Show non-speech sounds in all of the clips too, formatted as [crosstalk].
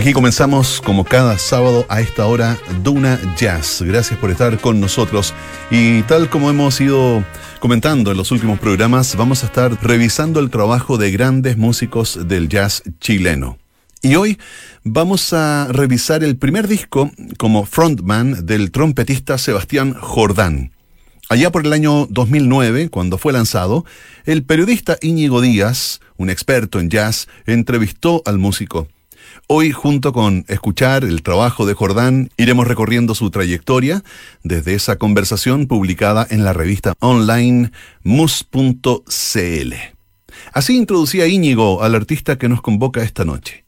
Aquí comenzamos como cada sábado a esta hora Duna Jazz. Gracias por estar con nosotros y tal como hemos ido comentando en los últimos programas, vamos a estar revisando el trabajo de grandes músicos del jazz chileno. Y hoy vamos a revisar el primer disco como frontman del trompetista Sebastián Jordán. Allá por el año 2009, cuando fue lanzado, el periodista Íñigo Díaz, un experto en jazz, entrevistó al músico. Hoy, junto con escuchar el trabajo de Jordán, iremos recorriendo su trayectoria desde esa conversación publicada en la revista online mus.cl. Así introducía Íñigo al artista que nos convoca esta noche.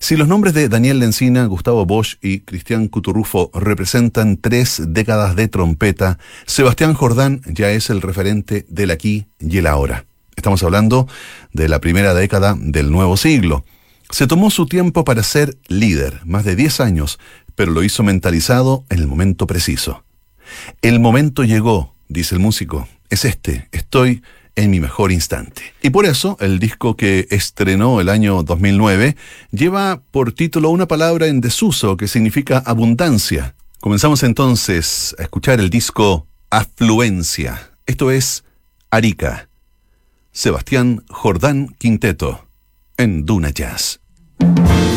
Si los nombres de Daniel Lencina, Gustavo Bosch y Cristian Cuturrufo representan tres décadas de trompeta, Sebastián Jordán ya es el referente del aquí y el ahora. Estamos hablando de la primera década del nuevo siglo. Se tomó su tiempo para ser líder, más de 10 años, pero lo hizo mentalizado en el momento preciso. El momento llegó, dice el músico. Es este, estoy en mi mejor instante. Y por eso el disco que estrenó el año 2009 lleva por título una palabra en desuso que significa abundancia. Comenzamos entonces a escuchar el disco Afluencia. Esto es Arica. Sebastián Jordán Quinteto en Duna Jazz. Thank you.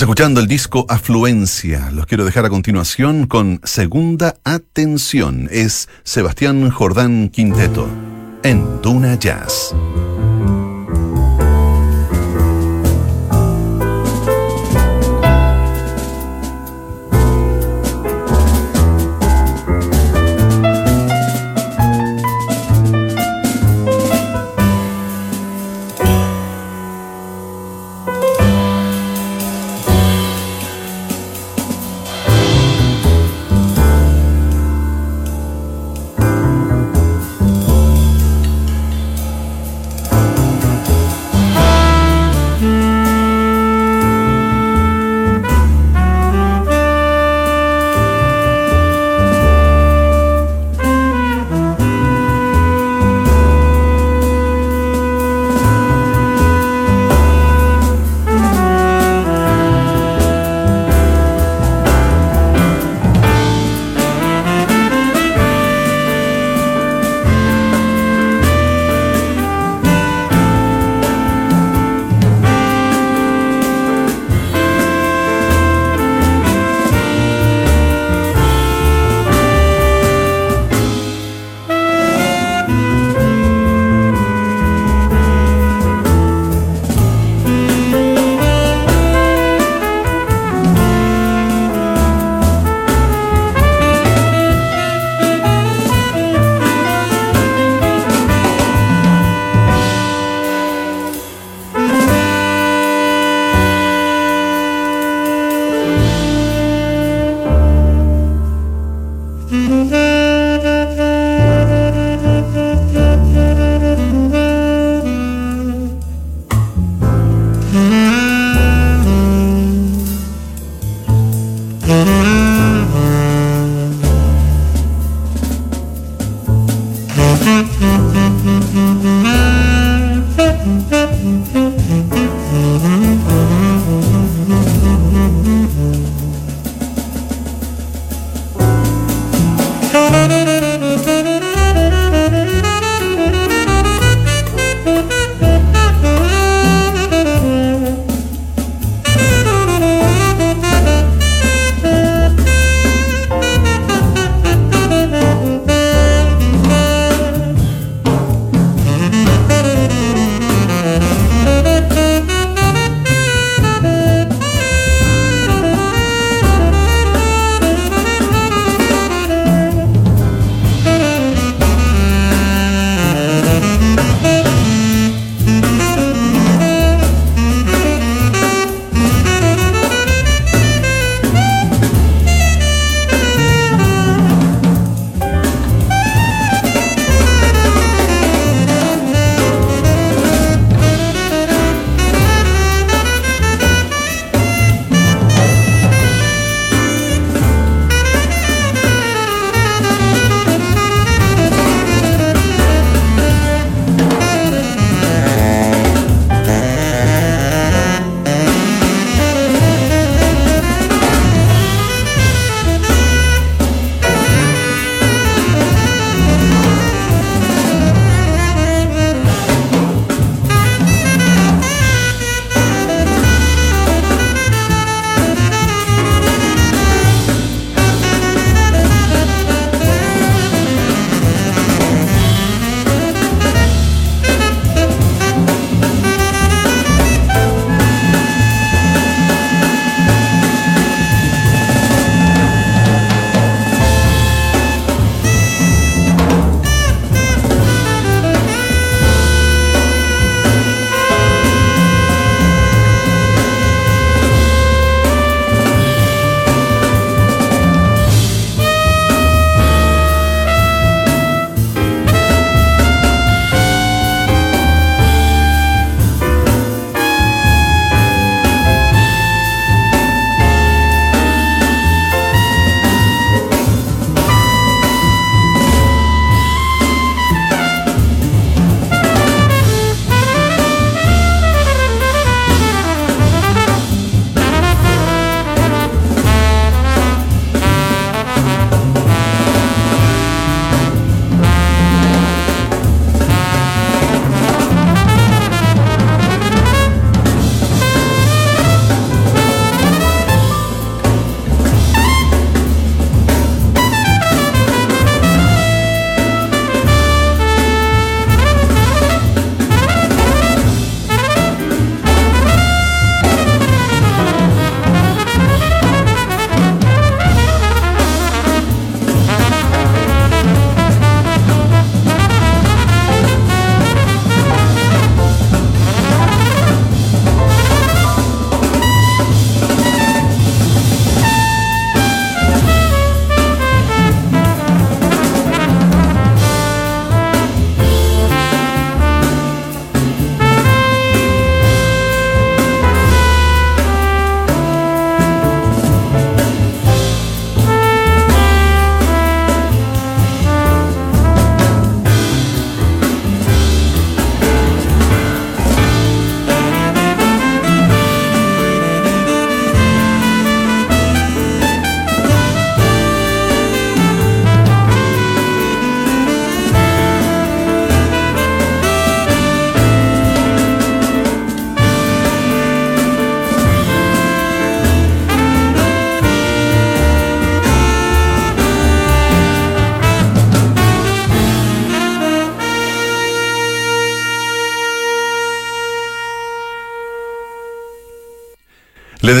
Estamos escuchando el disco Afluencia. Los quiero dejar a continuación con Segunda Atención. Es Sebastián Jordán Quinteto en Duna Jazz. Mm-hmm.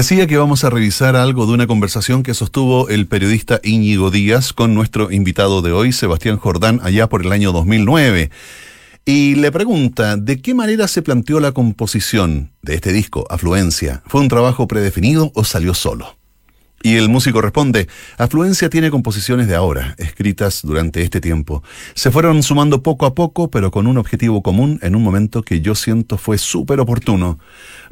Decía que vamos a revisar algo de una conversación que sostuvo el periodista Íñigo Díaz con nuestro invitado de hoy, Sebastián Jordán, allá por el año 2009. Y le pregunta, ¿de qué manera se planteó la composición de este disco, Afluencia? ¿Fue un trabajo predefinido o salió solo? Y el músico responde, Afluencia tiene composiciones de ahora, escritas durante este tiempo. Se fueron sumando poco a poco, pero con un objetivo común en un momento que yo siento fue súper oportuno.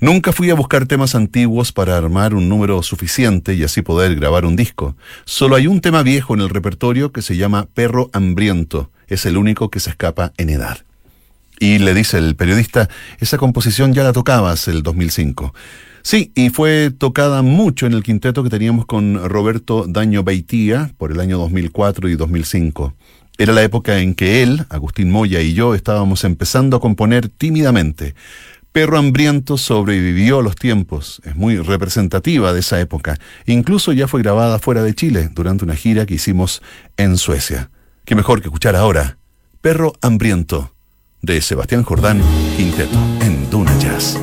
Nunca fui a buscar temas antiguos para armar un número suficiente y así poder grabar un disco. Solo hay un tema viejo en el repertorio que se llama Perro Hambriento. Es el único que se escapa en edad. Y le dice el periodista, esa composición ya la tocabas el 2005. Sí, y fue tocada mucho en el quinteto que teníamos con Roberto Daño Beitía por el año 2004 y 2005. Era la época en que él, Agustín Moya y yo estábamos empezando a componer tímidamente. Perro Hambriento sobrevivió a los tiempos, es muy representativa de esa época. Incluso ya fue grabada fuera de Chile durante una gira que hicimos en Suecia. Qué mejor que escuchar ahora Perro Hambriento de Sebastián Jordán Quinteto en Duna Jazz.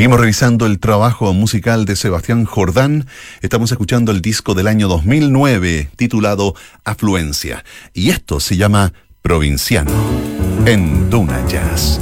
Seguimos revisando el trabajo musical de Sebastián Jordán. Estamos escuchando el disco del año 2009 titulado Afluencia. Y esto se llama Provinciano en Duna Jazz.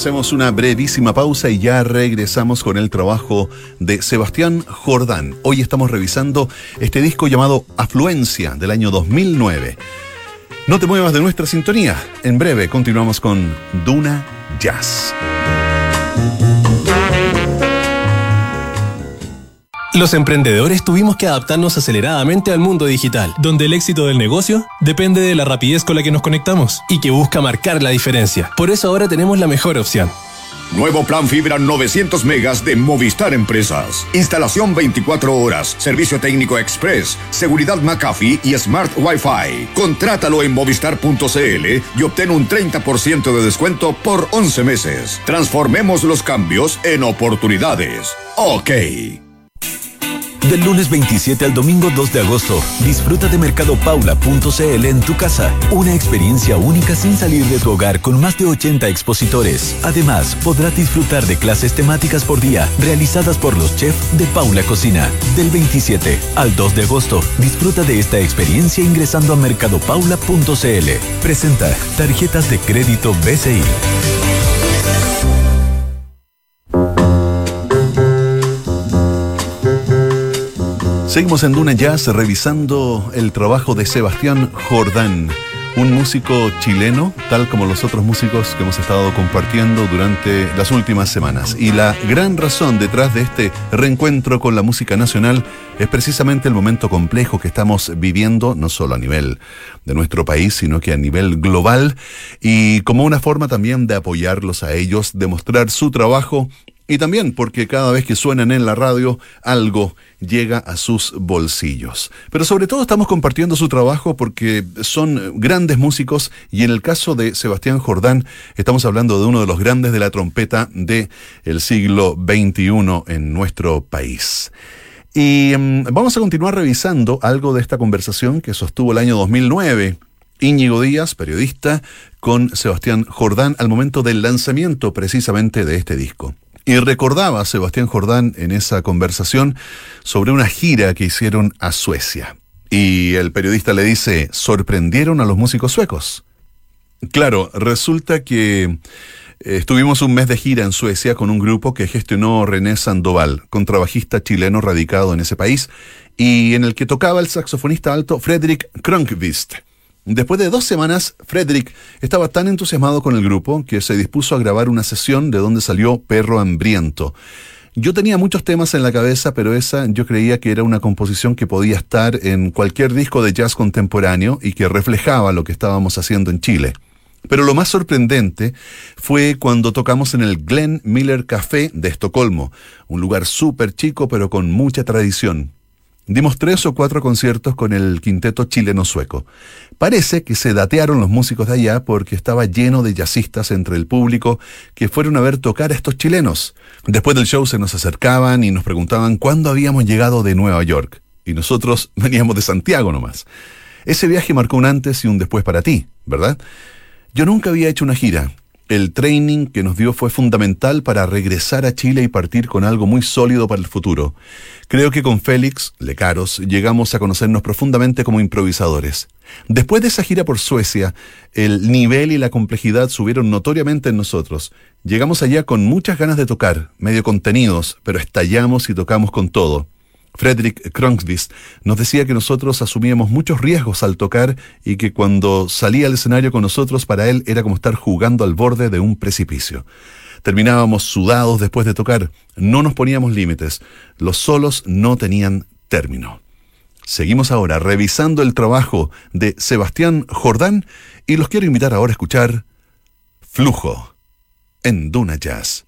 Hacemos una brevísima pausa y ya regresamos con el trabajo de Sebastián Jordán. Hoy estamos revisando este disco llamado Afluencia del año 2009. No te muevas de nuestra sintonía. En breve continuamos con Duna Jazz. Los emprendedores tuvimos que adaptarnos aceleradamente al mundo digital, donde el éxito del negocio depende de la rapidez con la que nos conectamos y que busca marcar la diferencia. Por eso ahora tenemos la mejor opción. Nuevo plan fibra 900 megas de Movistar Empresas. Instalación 24 horas, servicio técnico express, seguridad McAfee y Smart Wi-Fi. Contrátalo en movistar.cl y obtén un 30% de descuento por 11 meses. Transformemos los cambios en oportunidades. Ok. Del lunes 27 al domingo 2 de agosto, disfruta de mercadopaula.cl en tu casa. Una experiencia única sin salir de tu hogar con más de 80 expositores. Además, podrás disfrutar de clases temáticas por día realizadas por los chefs de Paula Cocina. Del 27 al 2 de agosto, disfruta de esta experiencia ingresando a mercadopaula.cl. Presenta tarjetas de crédito BCI. Seguimos en Duna Jazz revisando el trabajo de Sebastián Jordán, un músico chileno, tal como los otros músicos que hemos estado compartiendo durante las últimas semanas. Y la gran razón detrás de este reencuentro con la música nacional es precisamente el momento complejo que estamos viviendo, no solo a nivel de nuestro país, sino que a nivel global, y como una forma también de apoyarlos a ellos, demostrar su trabajo y también porque cada vez que suenan en la radio, algo llega a sus bolsillos. Pero sobre todo estamos compartiendo su trabajo porque son grandes músicos y en el caso de Sebastián Jordán estamos hablando de uno de los grandes de la trompeta del el siglo XXI en nuestro país. Y mm, vamos a continuar revisando algo de esta conversación que sostuvo el año 2009 Íñigo Díaz, periodista, con Sebastián Jordán al momento del lanzamiento precisamente de este disco. Y recordaba Sebastián Jordán en esa conversación sobre una gira que hicieron a Suecia. Y el periodista le dice, ¿sorprendieron a los músicos suecos? Claro, resulta que eh, estuvimos un mes de gira en Suecia con un grupo que gestionó René Sandoval, contrabajista chileno radicado en ese país, y en el que tocaba el saxofonista alto Fredrik Kronkvist. Después de dos semanas, Frederick estaba tan entusiasmado con el grupo que se dispuso a grabar una sesión de donde salió Perro Hambriento. Yo tenía muchos temas en la cabeza, pero esa yo creía que era una composición que podía estar en cualquier disco de jazz contemporáneo y que reflejaba lo que estábamos haciendo en Chile. Pero lo más sorprendente fue cuando tocamos en el Glenn Miller Café de Estocolmo, un lugar súper chico pero con mucha tradición. Dimos tres o cuatro conciertos con el quinteto chileno-sueco. Parece que se datearon los músicos de allá porque estaba lleno de jazzistas entre el público que fueron a ver tocar a estos chilenos. Después del show se nos acercaban y nos preguntaban cuándo habíamos llegado de Nueva York. Y nosotros [laughs] veníamos de Santiago nomás. Ese viaje marcó un antes y un después para ti, ¿verdad? Yo nunca había hecho una gira, el training que nos dio fue fundamental para regresar a Chile y partir con algo muy sólido para el futuro. Creo que con Félix Lecaros llegamos a conocernos profundamente como improvisadores. Después de esa gira por Suecia, el nivel y la complejidad subieron notoriamente en nosotros. Llegamos allá con muchas ganas de tocar, medio contenidos, pero estallamos y tocamos con todo. Frederick Kronkvist nos decía que nosotros asumíamos muchos riesgos al tocar y que cuando salía al escenario con nosotros para él era como estar jugando al borde de un precipicio. Terminábamos sudados después de tocar, no nos poníamos límites, los solos no tenían término. Seguimos ahora revisando el trabajo de Sebastián Jordán y los quiero invitar ahora a escuchar Flujo en Duna Jazz.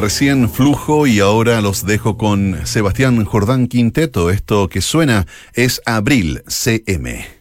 Recién Flujo y ahora los dejo con Sebastián Jordán Quinteto. Esto que suena es Abril CM.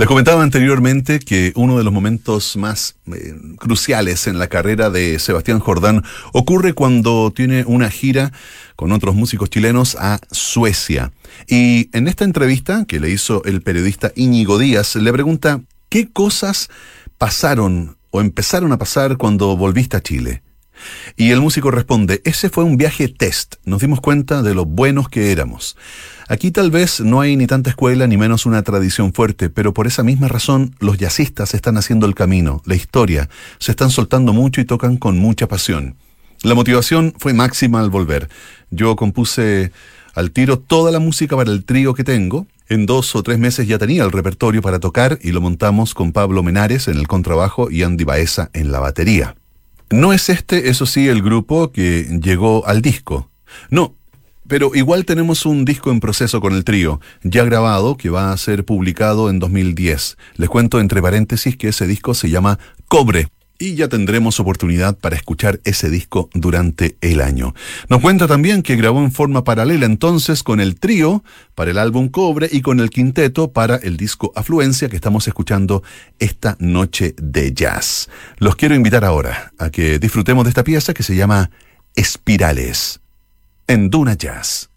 Les comentaba anteriormente que uno de los momentos más eh, cruciales en la carrera de Sebastián Jordán ocurre cuando tiene una gira con otros músicos chilenos a Suecia. Y en esta entrevista que le hizo el periodista Íñigo Díaz, le pregunta qué cosas pasaron o empezaron a pasar cuando volviste a Chile. Y el músico responde, ese fue un viaje test, nos dimos cuenta de lo buenos que éramos. Aquí tal vez no hay ni tanta escuela ni menos una tradición fuerte, pero por esa misma razón los jazzistas están haciendo el camino, la historia, se están soltando mucho y tocan con mucha pasión. La motivación fue máxima al volver. Yo compuse al tiro toda la música para el trío que tengo. En dos o tres meses ya tenía el repertorio para tocar y lo montamos con Pablo Menares en el contrabajo y Andy Baeza en la batería. No es este, eso sí, el grupo que llegó al disco. No, pero igual tenemos un disco en proceso con el trío, ya grabado, que va a ser publicado en 2010. Les cuento entre paréntesis que ese disco se llama Cobre. Y ya tendremos oportunidad para escuchar ese disco durante el año. Nos cuenta también que grabó en forma paralela entonces con el trío para el álbum Cobre y con el quinteto para el disco Afluencia que estamos escuchando esta noche de jazz. Los quiero invitar ahora a que disfrutemos de esta pieza que se llama Espirales en Duna Jazz.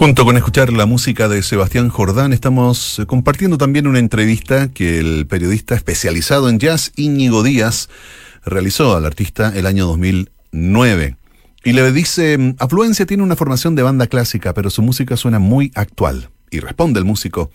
Junto con escuchar la música de Sebastián Jordán, estamos compartiendo también una entrevista que el periodista especializado en jazz Íñigo Díaz realizó al artista el año 2009. Y le dice, Afluencia tiene una formación de banda clásica, pero su música suena muy actual. Y responde el músico,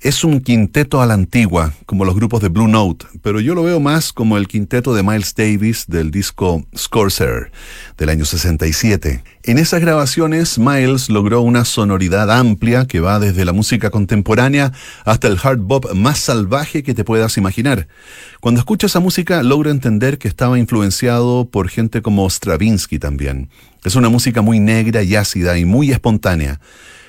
es un quinteto a la antigua, como los grupos de Blue Note, pero yo lo veo más como el quinteto de Miles Davis del disco Scorser del año 67. En esas grabaciones, Miles logró una sonoridad amplia que va desde la música contemporánea hasta el hard bop más salvaje que te puedas imaginar. Cuando escucho esa música, logro entender que estaba influenciado por gente como Stravinsky también. Es una música muy negra y ácida y muy espontánea.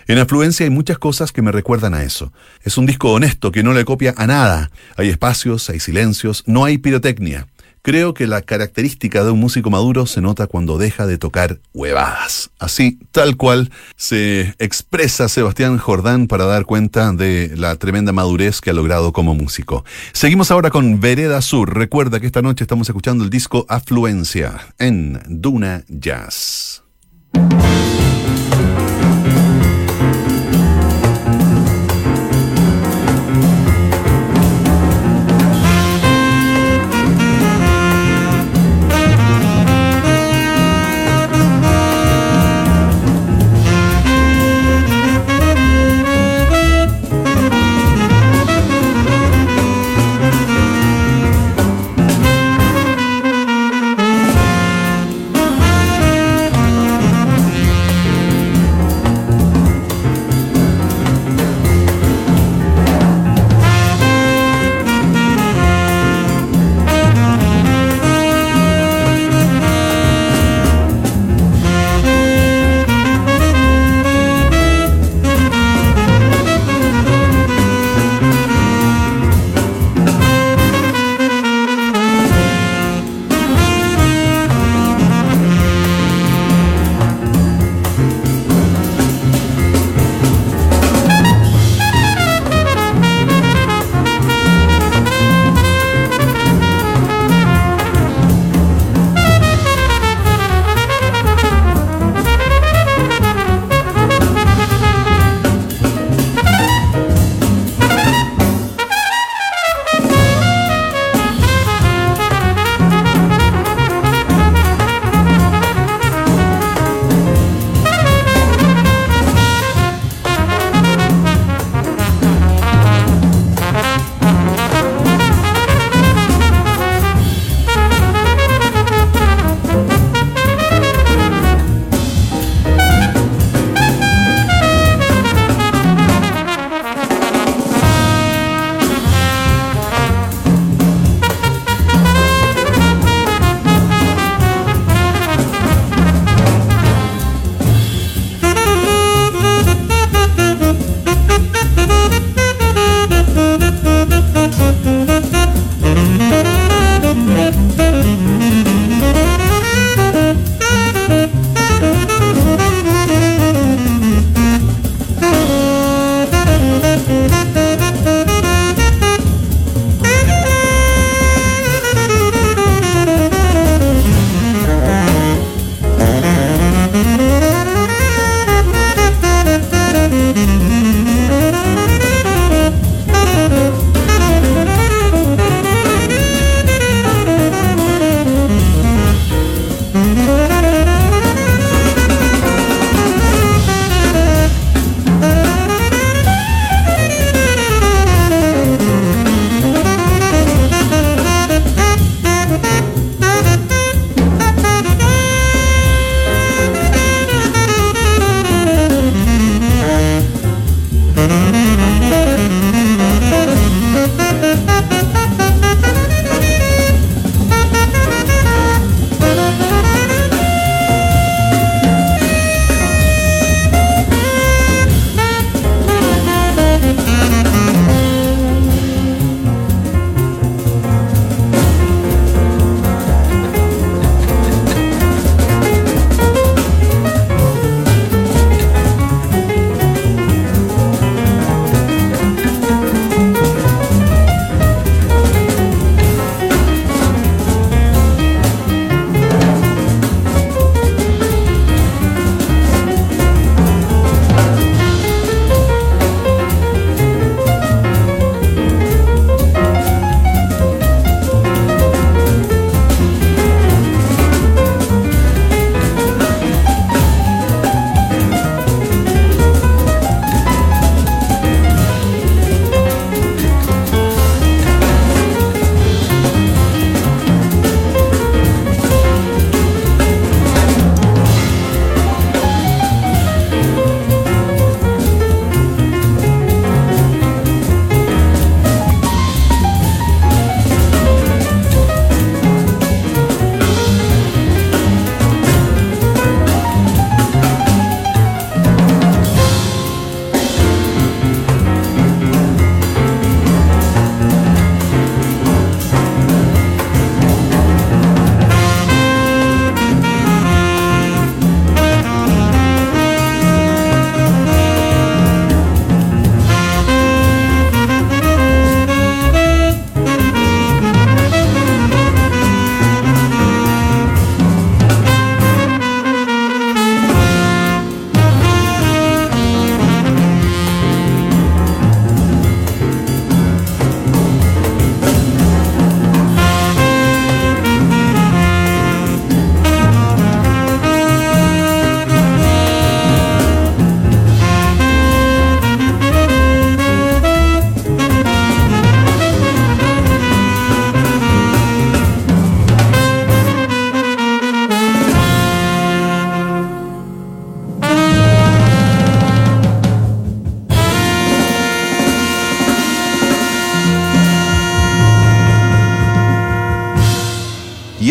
En Afluencia hay muchas cosas que me recuerdan a eso. Es un disco honesto que no le copia a nada. Hay espacios, hay silencios, no hay pirotecnia. Creo que la característica de un músico maduro se nota cuando deja de tocar huevadas. Así, tal cual, se expresa Sebastián Jordán para dar cuenta de la tremenda madurez que ha logrado como músico. Seguimos ahora con Vereda Sur. Recuerda que esta noche estamos escuchando el disco Afluencia en Duna Jazz.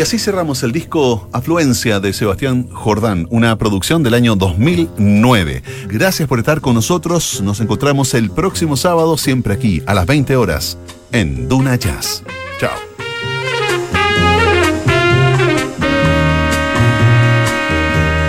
Y así cerramos el disco Afluencia de Sebastián Jordán, una producción del año 2009. Gracias por estar con nosotros. Nos encontramos el próximo sábado, siempre aquí, a las 20 horas, en Duna Jazz. Chao.